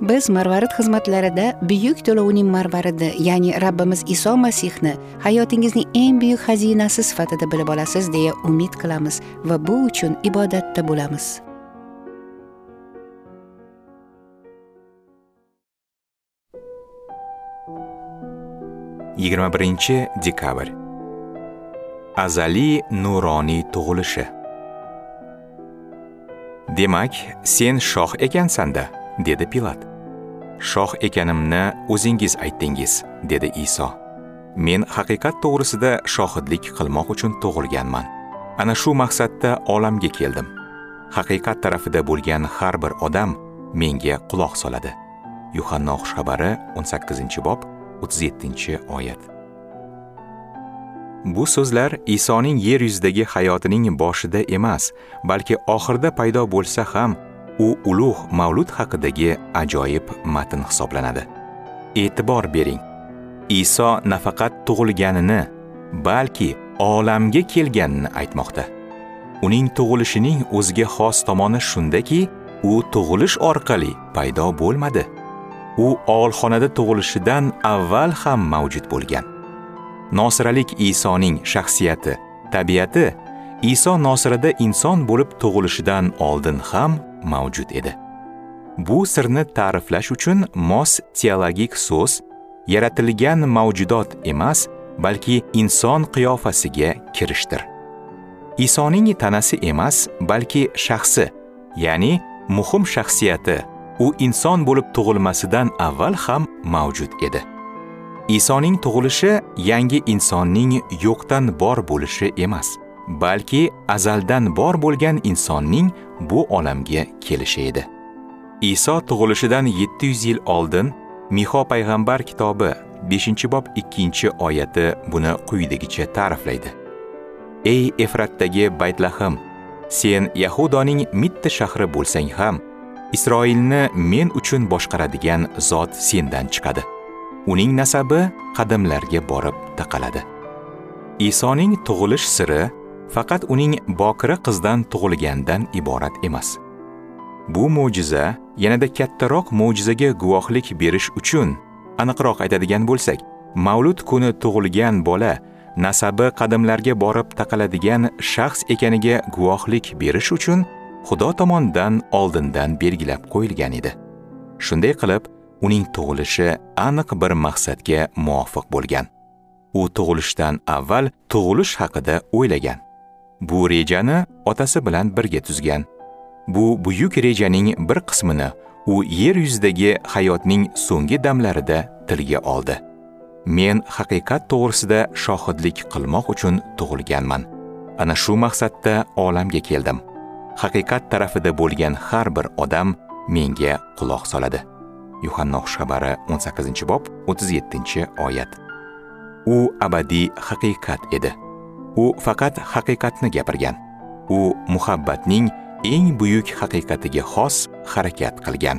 Biz marvarid xizmatlarida buyuk to'lovning marvaridi ya'ni rabbimiz iso masihni hayotingizning eng buyuk xazinasi sifatida bilib olasiz deya umid qilamiz va bu uchun ibodatda bo'lamiz. Yigirma birinchi dekabr. Azaliy nuroniy tug'ilishi. Demak sen shoh ekansanda dedi pilat. Shoh ekanimni o'zingiz aytdingiz dedi iso. Men haqiqat to'g'risida shohidlik qilmoq uchun tug'ilganman. Ana shu maqsadda olamga keldim. Haqiqat tarafida bo'lgan har bir odam menga quloq soladi. Yuhanno xushxabari 18 bob 37 oyat. Bu so'zlar isoning yer yuzidagi hayotining boshida emas balki oxirida paydo bo'lsa ham u ulug' mavlud haqidagi ajoyib matn hisoblanadi. E'tibor bering. Iso nafaqat tug'ilganini balki olamga kelganini aytmoqda. Uning tug'ilishining o'ziga xos tomoni shundaki u tug'ilish orqali paydo bo'lmadi. U og'ilxonada tug'ilishidan avval ham mavjud bo'lgan. Nosiralik isoning shaxsiyati tabiati iso nosirada inson bo'lib tug'ilishidan oldin ham mavjud edi. Bu sirni ta'riflash uchun mos teologik so'z yaratilgan mavjudot emas balki inson qiyofasiga kirishdir. Isoning tanasi emas balki shaxsi ya'ni muhim shaxsiyati u inson bo'lib tug'ilmasidan avval ham mavjud edi. Isoning tug'ilishi yangi insonning yo'qdan bor bo'lishi emas. Balki azaldan bor bo'lgan insonning bu olamga kelishi edi. Iso tug'ilishidan 700 yil oldin miho payg'ambar kitobi 5 bob 2 oyati buni quyidagicha ta'riflaydi. Ey efratdagi baytlahim sen yahudoning mitta shahri bo'lsang ham isroilni men uchun boshqaradigan zot sendan chiqadi. Uning nasabi qadimlarga borib taqaladi. Isoning tug'ilish siri faqat uning bokira qizdan tug'ilgandan iborat emas. Bu mo'jiza yanada kattaroq mo'jizaga guvohlik berish uchun aniqroq aytadigan bo'lsak mavlud kuni tug'ilgan bola nasabi qadimlarga borib taqaladigan shaxs ekaniga guvohlik berish uchun xudo tomonidan oldindan belgilab qo'yilgan edi. Shunday qilib uning tug'ilishi aniq bir maqsadga muvofiq bo'lgan. U tug'ilishdan avval tug'ilish haqida o'ylagan. Bu rejani otasi bilan birga tuzgan. Bu buyuk rejaning bir qismini u yer yuzidagi hayotning so'nggi damlarida tilga oldi. Men haqiqat to'g'risida shohidlik qilmoq uchun tug'ilganman. Ana shu maqsadda olamga keldim. Haqiqat tarafida bo'lgan har bir odam menga quloq soladi. Yuhanno xushxabari 18 bob 37 oyat. U abadiy haqiqat edi. U faqat haqiqatni gapirgan. U muhabbatning eng buyuk haqiqatiga xos harakat qilgan.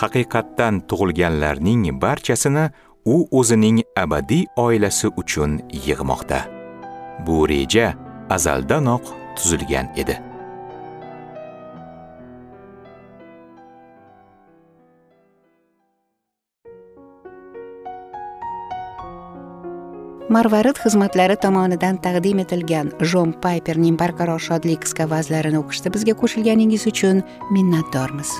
Haqiqatdan tug'ilganlarning barchasini u o'zining abadiy oilasi uchun yig'moqda. Bu reja azaldanoq tuzilgan edi. Marvarid xizmatlari tomonidan taqdim etilgan jon payperning barqaror shodlik qisqa vazlarini o'qishda bizga qo'shilganingiz uchun minnatdormiz.